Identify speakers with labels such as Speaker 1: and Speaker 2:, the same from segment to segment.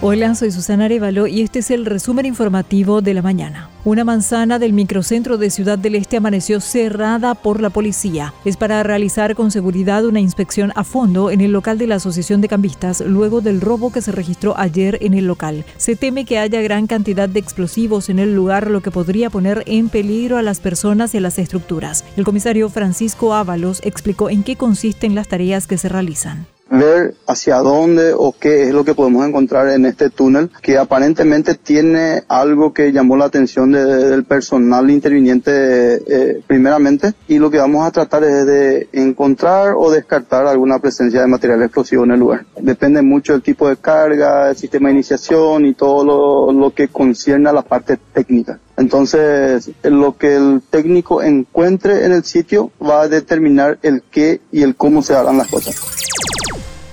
Speaker 1: Hola, soy Susana Arevalo y este es el resumen informativo de la mañana. Una manzana del microcentro de Ciudad del Este amaneció cerrada por la policía. Es para realizar con seguridad una inspección a fondo en el local de la Asociación de Cambistas luego del robo que se registró ayer en el local. Se teme que haya gran cantidad de explosivos en el lugar, lo que podría poner en peligro a las personas y a las estructuras. El comisario Francisco Ábalos explicó en qué consisten las tareas que se realizan
Speaker 2: ver hacia dónde o qué es lo que podemos encontrar en este túnel que aparentemente tiene algo que llamó la atención del personal interviniente eh, primeramente y lo que vamos a tratar es de encontrar o descartar alguna presencia de material explosivo en el lugar. Depende mucho del tipo de carga, el sistema de iniciación y todo lo, lo que concierne a la parte técnica. Entonces, lo que el técnico encuentre en el sitio va a determinar el qué y el cómo se harán las cosas.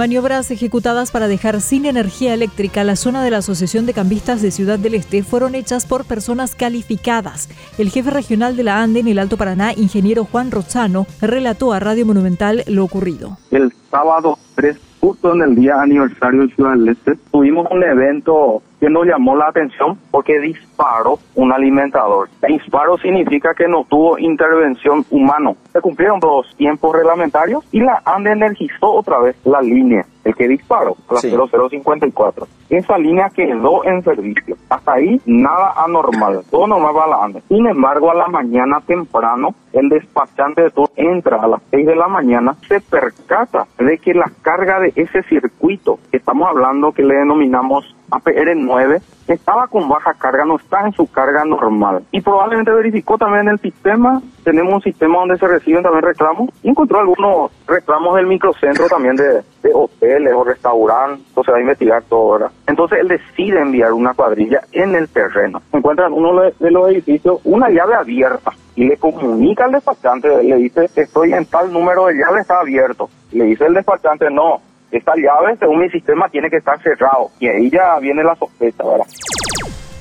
Speaker 1: Maniobras ejecutadas para dejar sin energía eléctrica la zona de la Asociación de Cambistas de Ciudad del Este fueron hechas por personas calificadas. El jefe regional de la ANDE en el Alto Paraná, ingeniero Juan Rozano, relató a Radio Monumental lo ocurrido.
Speaker 3: El sábado 3 justo en el día aniversario de Ciudad del Este, tuvimos un evento que nos llamó la atención porque disparó un alimentador. Disparo significa que no tuvo intervención humana. Se cumplieron los tiempos reglamentarios y la ANDE energizó otra vez la línea el que disparó, la 0054. Esa línea quedó en servicio. Hasta ahí nada anormal, todo normal para la ANDE. Sin embargo, a la mañana temprano, el despachante de todo entra a las 6 de la mañana, se percata de que la carga de ese circuito, que hablando que le denominamos APR9, estaba con baja carga, no está en su carga normal. Y probablemente verificó también el sistema, tenemos un sistema donde se reciben también reclamos, y encontró algunos reclamos del microcentro también de, hoteles o restaurantes, entonces va a investigar todo, ¿verdad? Entonces él decide enviar una cuadrilla en el terreno. Encuentran uno de los edificios una llave abierta y le comunica al despachante, le dice, estoy en tal número de llave, está abierto. Le dice el despachante, no, esta llave, según mi sistema, tiene que estar cerrado. Y ahí ya viene la sospecha, ¿verdad?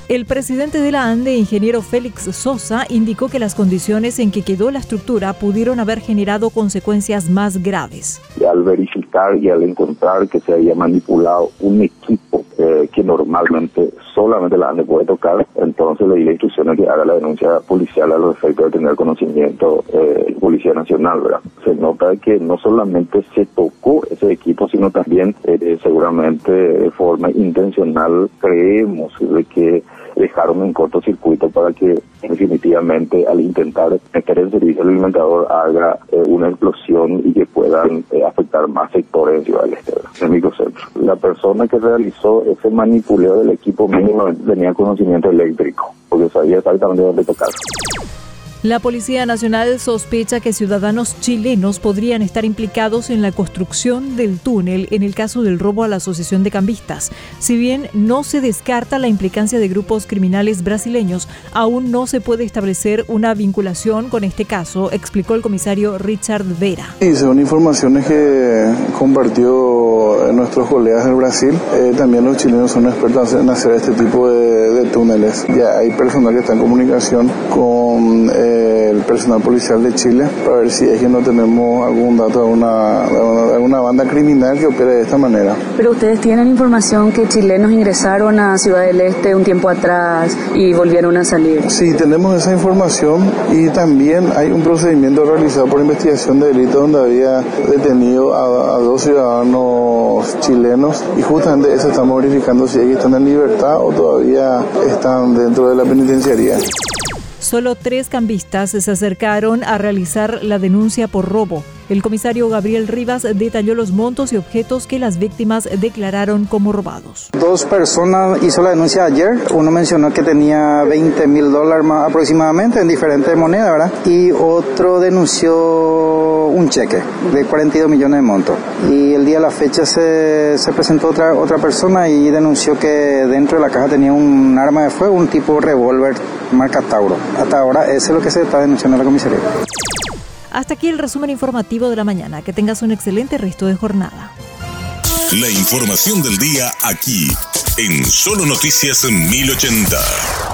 Speaker 1: El presidente de la ANDE, ingeniero Félix Sosa, indicó que las condiciones en que quedó la estructura pudieron haber generado consecuencias más graves.
Speaker 3: Y al verificar y al encontrar que se había manipulado un equipo normalmente solamente la ANDE puede tocar, entonces le di la instrucción que haga la denuncia policial a los efectos de tener conocimiento eh, Policía Nacional, ¿verdad? Se nota que no solamente se tocó ese equipo, sino también eh, seguramente de forma intencional creemos de que dejaron un cortocircuito para que definitivamente al intentar meter el servicio alimentador haga eh, una explosión y que puedan eh, afectar más sectores en Ciudad del Este. La persona que realizó ese manipuleo del equipo mínimo tenía conocimiento eléctrico, porque sabía exactamente dónde tocar.
Speaker 1: La Policía Nacional sospecha que ciudadanos chilenos podrían estar implicados en la construcción del túnel en el caso del robo a la Asociación de Cambistas. Si bien no se descarta la implicancia de grupos criminales brasileños, aún no se puede establecer una vinculación con este caso, explicó el comisario Richard Vera.
Speaker 2: Sí, según informaciones que compartió nuestros colegas del Brasil, eh, también los chilenos son expertos en hacer este tipo de, túneles. Ya hay personal que está en comunicación con... Eh, el personal policial de Chile para ver si es que no tenemos algún dato de una, alguna banda criminal que opere de esta manera.
Speaker 4: Pero ustedes tienen información que chilenos ingresaron a Ciudad del Este un tiempo atrás y volvieron a salir.
Speaker 2: Sí, tenemos esa información y también hay un procedimiento realizado por investigación de delito donde había detenido a, a dos ciudadanos chilenos y justamente eso estamos verificando si ellos están en libertad o todavía están dentro de la penitenciaría.
Speaker 1: Solo tres cambistas se acercaron a realizar la denuncia por robo. El comisario Gabriel Rivas detalló los montos y objetos que las víctimas declararon como robados.
Speaker 5: Dos personas hizo la denuncia ayer. Uno mencionó que tenía 20 mil dólares aproximadamente en diferentes monedas, ¿verdad? Y otro denunció un cheque de 42 millones de montos. Y el día de la fecha se, se presentó otra, otra persona y denunció que dentro de la caja tenía un arma de fuego, un tipo revólver marca Tauro. Hasta ahora ese es lo que se está denunciando en la comisaría.
Speaker 1: Hasta aquí el resumen informativo de la mañana. Que tengas un excelente resto de jornada.
Speaker 6: La información del día aquí, en Solo Noticias 1080.